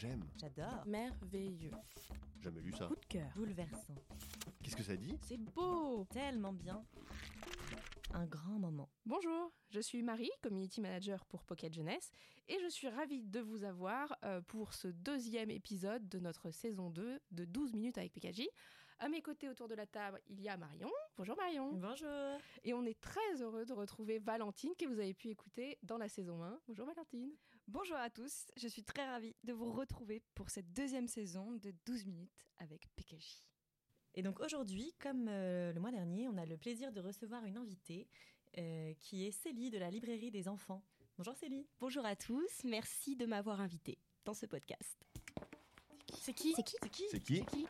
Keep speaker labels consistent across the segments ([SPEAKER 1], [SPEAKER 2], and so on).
[SPEAKER 1] J'aime.
[SPEAKER 2] J'adore.
[SPEAKER 3] Merveilleux.
[SPEAKER 1] Jamais lu ça.
[SPEAKER 2] Coup de cœur. Bouleversant.
[SPEAKER 1] Qu'est-ce que ça dit?
[SPEAKER 3] C'est beau
[SPEAKER 2] Tellement bien. Un grand moment.
[SPEAKER 3] Bonjour, je suis Marie, Community Manager pour Pocket Jeunesse, et je suis ravie de vous avoir euh, pour ce deuxième épisode de notre saison 2 de 12 minutes avec PKJ. À mes côtés autour de la table, il y a Marion. Bonjour Marion.
[SPEAKER 2] Bonjour.
[SPEAKER 3] Et on est très heureux de retrouver Valentine, que vous avez pu écouter dans la saison 1. Bonjour Valentine.
[SPEAKER 4] Bonjour à tous, je suis très ravie de vous retrouver pour cette deuxième saison de 12 minutes avec PKJ.
[SPEAKER 2] Et donc aujourd'hui, comme euh, le mois dernier, on a le plaisir de recevoir une invitée euh, qui est Célie de la librairie des enfants. Bonjour Célie.
[SPEAKER 5] Bonjour à tous, merci de m'avoir invité dans ce podcast.
[SPEAKER 3] C'est qui?
[SPEAKER 5] C'est qui?
[SPEAKER 2] C'est qui?
[SPEAKER 1] C'est qui?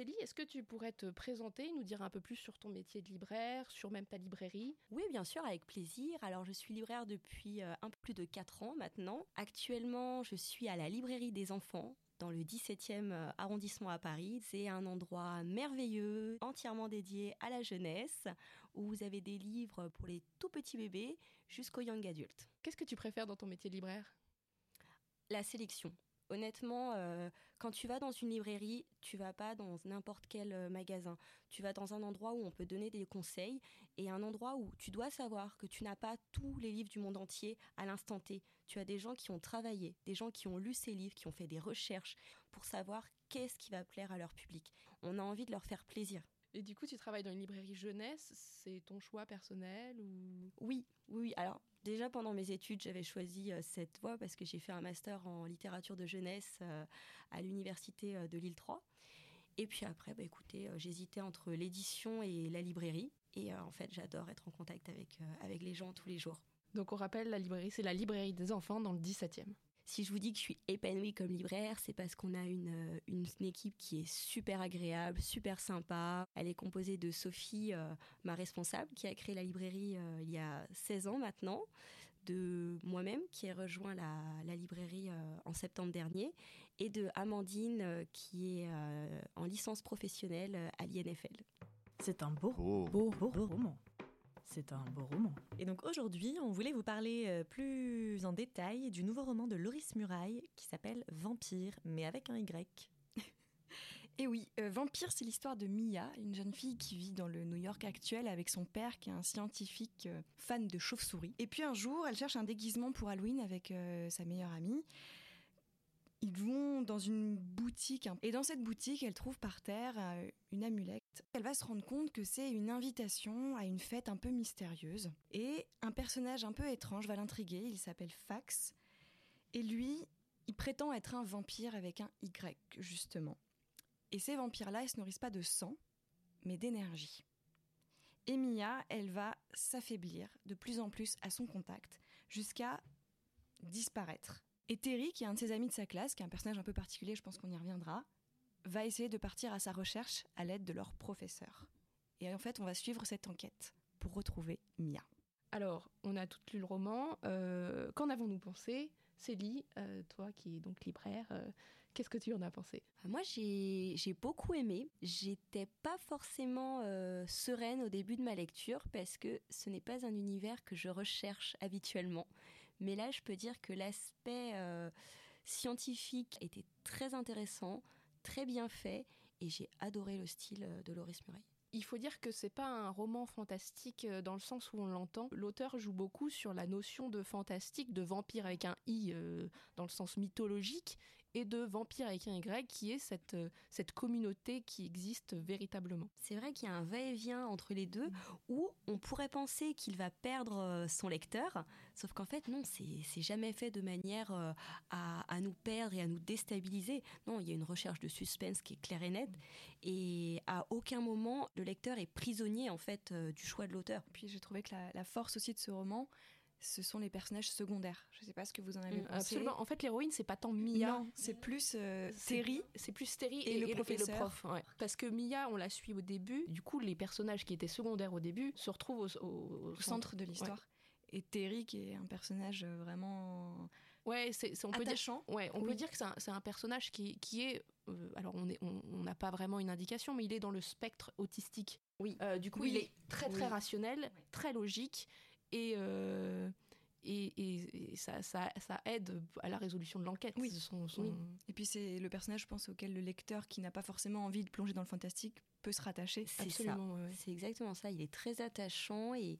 [SPEAKER 3] Célie, est-ce que tu pourrais te présenter, nous dire un peu plus sur ton métier de libraire, sur même ta librairie?
[SPEAKER 5] Oui, bien sûr, avec plaisir. Alors, je suis libraire depuis euh, un peu plus de 4 ans maintenant. Actuellement, je suis à la librairie des enfants dans le 17e euh, arrondissement à Paris. C'est un endroit merveilleux, entièrement dédié à la jeunesse, où vous avez des livres pour les tout petits bébés jusqu'aux young adultes.
[SPEAKER 3] Qu'est-ce que tu préfères dans ton métier de libraire?
[SPEAKER 5] La sélection. Honnêtement, euh, quand tu vas dans une librairie, tu vas pas dans n'importe quel euh, magasin. Tu vas dans un endroit où on peut donner des conseils et un endroit où tu dois savoir que tu n'as pas tous les livres du monde entier à l'instant T. Tu as des gens qui ont travaillé, des gens qui ont lu ces livres, qui ont fait des recherches pour savoir qu'est-ce qui va plaire à leur public. On a envie de leur faire plaisir.
[SPEAKER 3] Et du coup, tu travailles dans une librairie jeunesse, c'est ton choix personnel ou?
[SPEAKER 5] Oui, oui. Alors, déjà pendant mes études, j'avais choisi euh, cette voie parce que j'ai fait un master en littérature de jeunesse euh, à l'université euh, de Lille 3. Et puis après, bah, écoutez, euh, j'hésitais entre l'édition et la librairie. Et en fait, j'adore être en contact avec, avec les gens tous les jours.
[SPEAKER 3] Donc on rappelle, la librairie, c'est la librairie des enfants dans le 17e.
[SPEAKER 5] Si je vous dis que je suis épanouie comme libraire, c'est parce qu'on a une, euh, une, une équipe qui est super agréable, super sympa. Elle est composée de Sophie, euh, ma responsable, qui a créé la librairie euh, il y a 16 ans maintenant, de moi-même, qui ai rejoint la, la librairie euh, en septembre dernier, et de Amandine, euh, qui est euh, en licence professionnelle à l'INFL.
[SPEAKER 2] C'est un beau, beau, beau, beau roman. C'est un beau roman. Et donc aujourd'hui, on voulait vous parler euh, plus en détail du nouveau roman de Loris Muraille qui s'appelle Vampire, mais avec un Y.
[SPEAKER 4] Et oui, euh, Vampire, c'est l'histoire de Mia, une jeune fille qui vit dans le New York actuel avec son père qui est un scientifique euh, fan de chauves-souris. Et puis un jour, elle cherche un déguisement pour Halloween avec euh, sa meilleure amie. Ils vont dans une boutique hein. et dans cette boutique, elle trouve par terre euh, une amulette. Elle va se rendre compte que c'est une invitation à une fête un peu mystérieuse. Et un personnage un peu étrange va l'intriguer, il s'appelle Fax. Et lui, il prétend être un vampire avec un Y, justement. Et ces vampires-là, ils se nourrissent pas de sang, mais d'énergie. Et Mia, elle va s'affaiblir de plus en plus à son contact, jusqu'à disparaître. Et Terry, qui est un de ses amis de sa classe, qui est un personnage un peu particulier, je pense qu'on y reviendra, va essayer de partir à sa recherche à l'aide de leur professeur. Et en fait, on va suivre cette enquête pour retrouver Mia.
[SPEAKER 3] Alors, on a tout lu le roman. Euh, Qu'en avons-nous pensé? Célie, euh, toi qui es donc libraire, euh, qu'est-ce que tu en as pensé?
[SPEAKER 5] Moi, j'ai j'ai beaucoup aimé. J'étais pas forcément euh, sereine au début de ma lecture parce que ce n'est pas un univers que je recherche habituellement. Mais là, je peux dire que l'aspect euh, scientifique était très intéressant, très bien fait, et j'ai adoré le style euh, de Loris Murray.
[SPEAKER 3] Il faut dire que c'est pas un roman fantastique euh, dans le sens où on l'entend. L'auteur joue beaucoup sur la notion de fantastique, de vampire avec un i dans le sens mythologique, et de vampire avec un y qui est cette, euh, cette communauté qui existe véritablement.
[SPEAKER 5] C'est vrai qu'il y a un va-et-vient entre les deux où on pourrait penser qu'il va perdre euh, son lecteur, sauf qu'en fait, non, c'est c'est jamais fait de manière euh, à, à nous perdre et à nous déstabiliser. Non, il y a une recherche de suspense qui est claire et nette, et à aucun moment le lecteur est prisonnier en fait du choix de l'auteur.
[SPEAKER 4] Puis j'ai trouvé que la, la force aussi de ce roman, ce sont les personnages secondaires. Je sais pas ce que vous en avez
[SPEAKER 3] Mm,
[SPEAKER 4] pensé.
[SPEAKER 3] Absolument. En fait, l'héroïne, c'est pas tant Mia.
[SPEAKER 4] Non, c'est plus euh, Terry.
[SPEAKER 3] C'est plus Terry
[SPEAKER 4] Et
[SPEAKER 3] et,
[SPEAKER 4] le
[SPEAKER 3] et
[SPEAKER 4] professeur.
[SPEAKER 3] prof. ouais. Parce que Mia, on la suit au début. Du coup, les personnages qui étaient secondaires au début se retrouvent au, au- au
[SPEAKER 4] au centre de l'histoire. Et Terry, qui est un personnage euh, vraiment
[SPEAKER 3] Ouais, c'est, on peut dire. Ouais, on
[SPEAKER 4] Oui.
[SPEAKER 3] peut dire que c'est un, personnage qui, qui est. euh, alors, on est- on on n'a pas vraiment une indication, mais il est dans le spectre autistique.
[SPEAKER 5] Oui.
[SPEAKER 3] Euh, du coup,
[SPEAKER 4] Oui.
[SPEAKER 3] il est très très
[SPEAKER 4] Oui.
[SPEAKER 3] rationnel, très logique et. euh, et, et- et ça, ça, ça aide à la résolution de l'enquête.
[SPEAKER 4] Oui.
[SPEAKER 3] Son- son-
[SPEAKER 5] Oui.
[SPEAKER 4] Et puis c'est le personnage, je pense, auquel le lecteur qui n'a pas forcément envie de plonger dans le fantastique peut se rattacher.
[SPEAKER 5] C'est ça.
[SPEAKER 3] Ouais.
[SPEAKER 5] C'est exactement ça. Il est très attachant et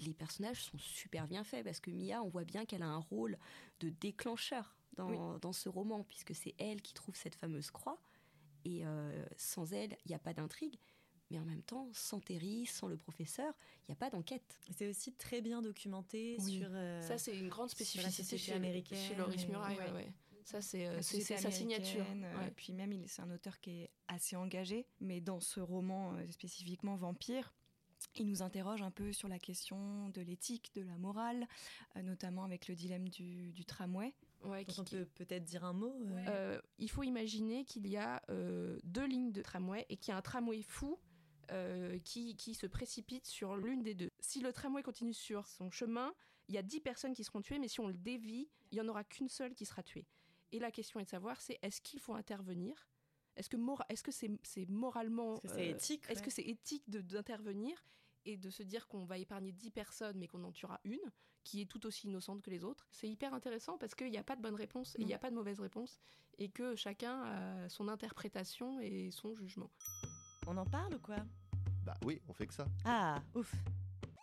[SPEAKER 5] les personnages sont super bien faits parce que Mia, on voit bien qu'elle a un rôle de déclencheur dans, dans ce roman puisque c'est elle qui trouve cette fameuse croix et euh, sans elle, il n'y a pas d'intrigue. Mais en même temps, sans Terry, sans le professeur, il n'y a pas d'enquête.
[SPEAKER 2] C'est aussi très bien documenté
[SPEAKER 4] Oui.
[SPEAKER 2] sur. euh,
[SPEAKER 3] Ça, c'est une grande spécificité chez,
[SPEAKER 2] américaine
[SPEAKER 3] chez Loris Muraille.
[SPEAKER 2] ouais.
[SPEAKER 3] Ça, c'est euh, sa signature.
[SPEAKER 4] euh,
[SPEAKER 3] ouais.
[SPEAKER 4] Puis même, c'est un auteur qui est assez engagé, mais dans ce roman euh, spécifiquement Vampire, il nous interroge un peu sur la question de l'éthique, de la morale, euh, notamment avec le dilemme du, du tramway.
[SPEAKER 3] Ouais, qui-
[SPEAKER 2] on peut peut-être dire un mot. euh,
[SPEAKER 3] Euh, il faut imaginer qu'il y a euh, deux lignes de tramway et qu'il y a un tramway fou euh, qui, qui se précipite sur l'une des deux. Si le tramway continue sur son chemin, il y a 10 personnes qui seront tuées, mais si on le dévie, il n'y en aura qu'une seule qui sera tuée. Et la question est de savoir, c'est est-ce qu'il faut intervenir? Est-ce que mora- est-ce que c'est moralement...
[SPEAKER 2] Est-ce que c'est
[SPEAKER 3] euh,
[SPEAKER 2] éthique
[SPEAKER 3] Est-ce
[SPEAKER 2] ouais.
[SPEAKER 3] que c'est éthique d'intervenir et de se dire qu'on va épargner 10 personnes mais qu'on en tuera une qui est tout aussi innocente que les autres? C'est hyper intéressant parce qu'il n'y a pas de bonne réponse, et il n'y a pas de mauvaise réponse et que chacun a son interprétation et son jugement.
[SPEAKER 2] On en parle ou quoi
[SPEAKER 1] Bah oui, on fait que ça.
[SPEAKER 2] Ah, ouf.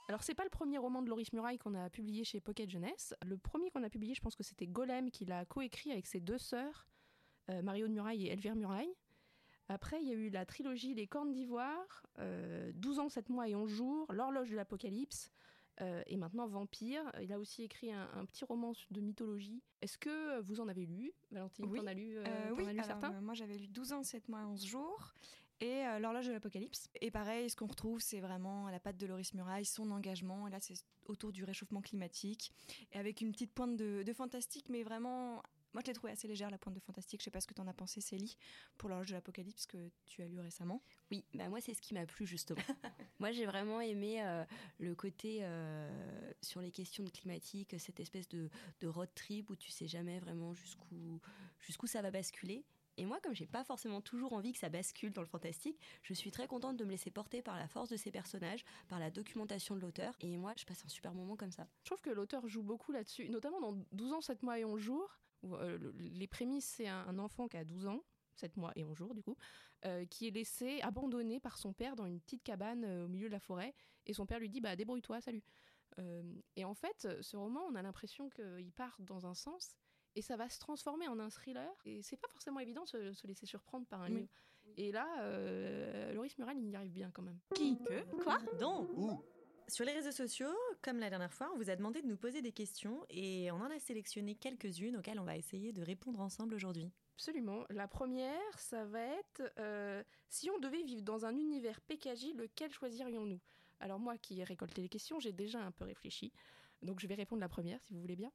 [SPEAKER 3] Alors c'est pas le premier roman de Loris Muraille qu'on a publié chez Pocket Jeunesse. Le premier qu'on a publié, je pense que c'était Golem qu'il a coécrit avec ses deux sœurs, euh, Mario de Muraille et Elvire Muraille. Après, il y a eu la trilogie Les Cornes d'Ivoire, euh, 12 ans, 7 mois et 11 jours, L'horloge de l'Apocalypse, euh, et maintenant Vampire. Il a aussi écrit un, un petit roman de mythologie. Est-ce que vous en avez lu, Valentine
[SPEAKER 4] Oui.
[SPEAKER 3] T'en as lu, euh,
[SPEAKER 4] Euh,
[SPEAKER 3] t'en
[SPEAKER 4] oui,
[SPEAKER 3] as lu
[SPEAKER 4] alors,
[SPEAKER 3] certains?
[SPEAKER 4] euh, moi j'avais lu 12 ans, 7 mois, 11 jours. Et euh, l'horloge de l'apocalypse. Et pareil, ce qu'on retrouve, c'est vraiment à la patte de Loris Muraille, son engagement. Et là, c'est autour du réchauffement climatique. Et avec une petite pointe de, de fantastique, mais vraiment. Moi, je l'ai trouvé assez légère, la pointe de fantastique. Je sais pas ce que tu en as pensé, Célie, pour l'horloge de l'apocalypse que tu as lu récemment.
[SPEAKER 5] Oui, bah moi c'est ce qui m'a plu justement. moi j'ai vraiment aimé euh, le côté euh, sur les questions de climatique, cette espèce de, de road trip où tu sais jamais vraiment jusqu'où jusqu'où ça va basculer. Et moi, comme j'ai pas forcément toujours envie que ça bascule dans le fantastique, je suis très contente de me laisser porter par la force de ces personnages, par la documentation de l'auteur. Et moi, je passe un super moment comme ça.
[SPEAKER 3] Je trouve que l'auteur joue beaucoup là-dessus, notamment dans 12 ans, 7 mois et 11 jours. Euh, le- les prémices, c'est un, enfant qui a 12 ans, 7 mois et 11 jours du coup, euh, qui est laissé abandonné par son père dans une petite cabane euh, au milieu de la forêt. Et son père lui dit bah, Débrouille-toi, salut. Et en fait, ce roman, on a l'impression qu'il part dans un sens. Et ça va se transformer en un thriller. Et c'est pas forcément évident de se, se laisser surprendre par un
[SPEAKER 4] Oui.
[SPEAKER 3] livre. Et là, euh, Loris Mural, il y arrive bien quand même.
[SPEAKER 2] Qui Que Quoi Donc
[SPEAKER 1] Ouh
[SPEAKER 2] Sur les réseaux sociaux, comme la dernière fois, on vous a demandé de nous poser des questions et on en a sélectionné quelques-unes auxquelles on va essayer de répondre ensemble aujourd'hui.
[SPEAKER 3] Absolument. La première, ça va être euh, si on devait vivre dans un univers PKJ, lequel choisirions-nous? Alors moi qui ai récolté les questions, j'ai déjà un peu réfléchi. Donc je vais répondre la première si vous voulez bien.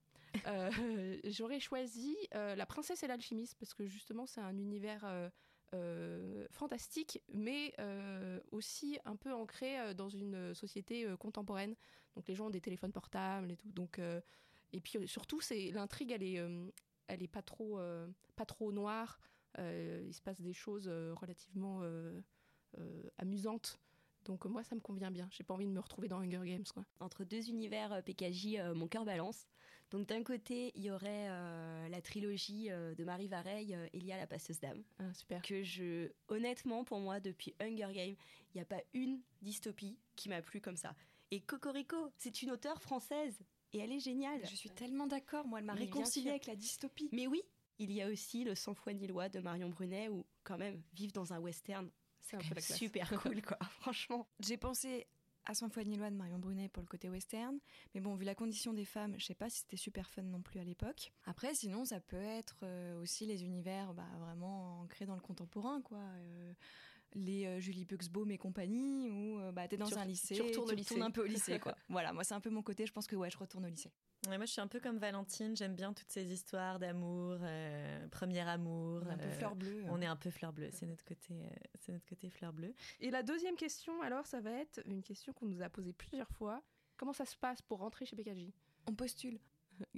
[SPEAKER 3] Euh, J'aurais choisi euh, La princesse et l'alchimiste parce que justement c'est un univers euh, fantastique mais aussi un peu ancré dans une société contemporaine. Donc les gens ont des téléphones portables et tout. Donc, et puis surtout c'est l'intrigue elle est, elle est pas trop, pas trop noire. Il se passe des choses relativement amusantes. Donc moi, ça me convient bien. J'ai pas envie de me retrouver dans Hunger Games, quoi.
[SPEAKER 5] Entre deux univers euh, PKJ, euh, mon cœur balance. Donc d'un côté, il y aurait euh, la trilogie euh, de Marie Vareille, euh, Elia la passeuse d'âme.
[SPEAKER 3] Ah, super.
[SPEAKER 5] que je, honnêtement, pour moi, depuis Hunger Games, il n'y a pas une dystopie qui m'a plu comme ça. Et Cocorico, c'est une auteure française et elle est géniale.
[SPEAKER 4] Je suis tellement d'accord, moi, elle m'a réconciliée avec la dystopie.
[SPEAKER 5] Mais oui, il y a aussi le sang froid nilois de Marion Brunet où, quand même, vivre dans un western,
[SPEAKER 3] C'est un
[SPEAKER 5] quand
[SPEAKER 3] peu
[SPEAKER 5] même
[SPEAKER 3] la classe.
[SPEAKER 5] super cool, quoi. Franchement.
[SPEAKER 4] J'ai pensé à Sans foi ni loi de Marion Brunet pour le côté western, mais bon, vu la condition des femmes, je sais pas si c'était super fun non plus à l'époque. Après, sinon, ça peut être euh, aussi les univers bah, vraiment ancrés dans le contemporain, quoi. Euh, les euh, Julie Buxbaum et compagnie, où euh, bah, t'es dans
[SPEAKER 3] Tu
[SPEAKER 4] un lycée,
[SPEAKER 3] tu retournes lycée.
[SPEAKER 4] un peu au lycée, quoi. voilà, moi c'est un peu mon côté, je pense que ouais, je retourne au lycée.
[SPEAKER 2] Ouais, moi, je suis un peu comme Valentine, j'aime bien toutes ces histoires d'amour, euh, premier amour.
[SPEAKER 4] On est un peu
[SPEAKER 2] euh,
[SPEAKER 4] fleur bleue.
[SPEAKER 2] On est un peu fleur bleue, c'est notre côté, euh, c'est notre côté fleur bleue.
[SPEAKER 3] Et la deuxième question, alors, ça va être une question qu'on nous a posée plusieurs fois. Comment ça se passe pour rentrer chez PKJ
[SPEAKER 4] On postule.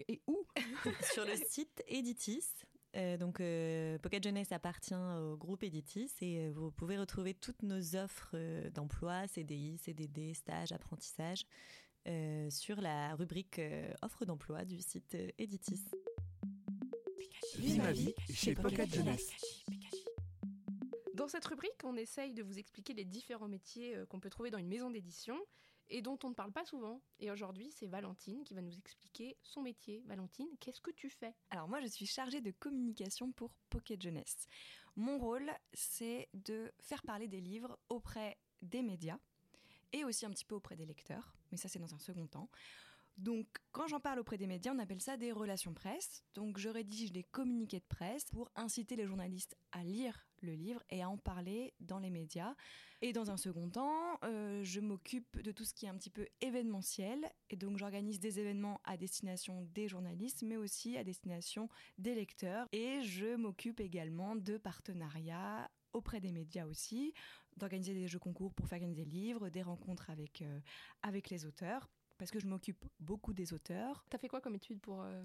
[SPEAKER 3] Et où?
[SPEAKER 2] Sur le site Editis. Euh, donc, euh, Pocket Jeunesse appartient au groupe Editis et euh, vous pouvez retrouver toutes nos offres euh, d'emploi, CDI, CDD, stage, apprentissage euh, sur la rubrique euh, offre d'emploi du site euh, Editis.
[SPEAKER 6] Vie ma vie chez Pocket Jeunesse.
[SPEAKER 3] Dans cette rubrique, on essaye de vous expliquer les différents métiers euh, qu'on peut trouver dans une maison d'édition et dont on ne parle pas souvent. Et aujourd'hui, c'est Valentine qui va nous expliquer son métier. Valentine, qu'est-ce que tu fais?
[SPEAKER 4] Alors moi, je suis chargée de communication pour Pocket Jeunesse. Mon rôle, c'est de faire parler des livres auprès des médias et aussi un petit peu auprès des lecteurs, mais ça c'est dans un second temps. Donc quand j'en parle auprès des médias, on appelle ça des relations presse. Donc je rédige des communiqués de presse pour inciter les journalistes à lire le livre et à en parler dans les médias. Et dans un second temps, euh, je m'occupe de tout ce qui est un petit peu événementiel. Et donc j'organise des événements à destination des journalistes, mais aussi à destination des lecteurs. Et je m'occupe également de partenariats auprès des médias aussi, d'organiser des jeux concours pour faire gagner des livres, des rencontres avec, euh, avec les auteurs parce que je m'occupe beaucoup des auteurs.
[SPEAKER 3] T'as fait quoi comme étude pour euh,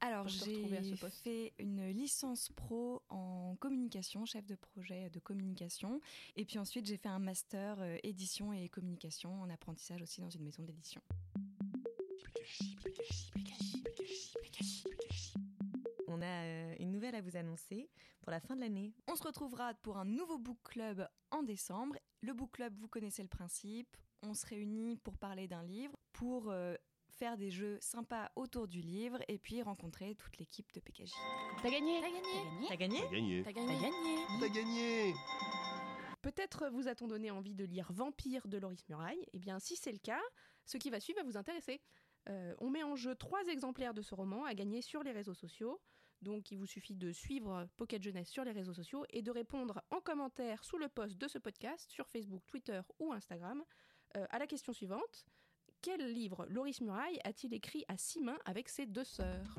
[SPEAKER 4] Alors j'ai fait une licence pro en communication, chef de projet de communication, et puis ensuite j'ai fait un master euh, édition et communication en apprentissage aussi dans une maison d'édition.
[SPEAKER 2] On a euh, une nouvelle à vous annoncer pour la fin de l'année.
[SPEAKER 4] On se retrouvera pour un nouveau book club en décembre. Le book club, vous connaissez le principe. On se réunit pour parler d'un livre, pour euh, faire des jeux sympas autour du livre et puis rencontrer toute l'équipe de PKJ.
[SPEAKER 3] T'as gagné
[SPEAKER 2] T'as gagné
[SPEAKER 1] T'as gagné.
[SPEAKER 5] T'as gagné.
[SPEAKER 1] T'as gagné.
[SPEAKER 3] Peut-être vous a-t-on donné envie de lire Vampire de Loris Muraille. Eh bien, si c'est le cas, ce qui va suivre va vous intéresser. Euh, on met en jeu trois exemplaires de ce roman à gagner sur les réseaux sociaux. Donc, il vous suffit de suivre Pocket Jeunesse sur les réseaux sociaux et de répondre en commentaire sous le post de ce podcast sur Facebook, Twitter ou Instagram euh, à la question suivante. Quel livre Loris Muraille a-t-il écrit à six mains avec ses deux sœurs?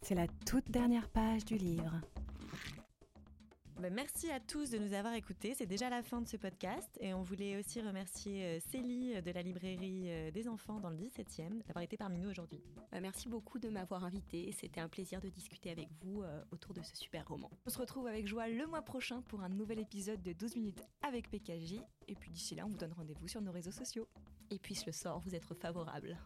[SPEAKER 4] C'est la toute dernière page du livre.
[SPEAKER 2] Ben, merci à tous de nous avoir écoutés. C'est déjà la fin de ce podcast. Et on voulait aussi remercier euh, Célie euh, de la librairie euh, des enfants dans le 17e d'avoir été parmi nous aujourd'hui.
[SPEAKER 5] Bah, merci beaucoup de m'avoir invité. C'était un plaisir de discuter avec vous autour de ce super roman.
[SPEAKER 4] On se retrouve avec joie le mois prochain pour un nouvel épisode de 12 minutes avec PKJ. Et puis d'ici là, on vous donne rendez-vous sur nos réseaux sociaux.
[SPEAKER 5] Et puisse le sort vous être favorable.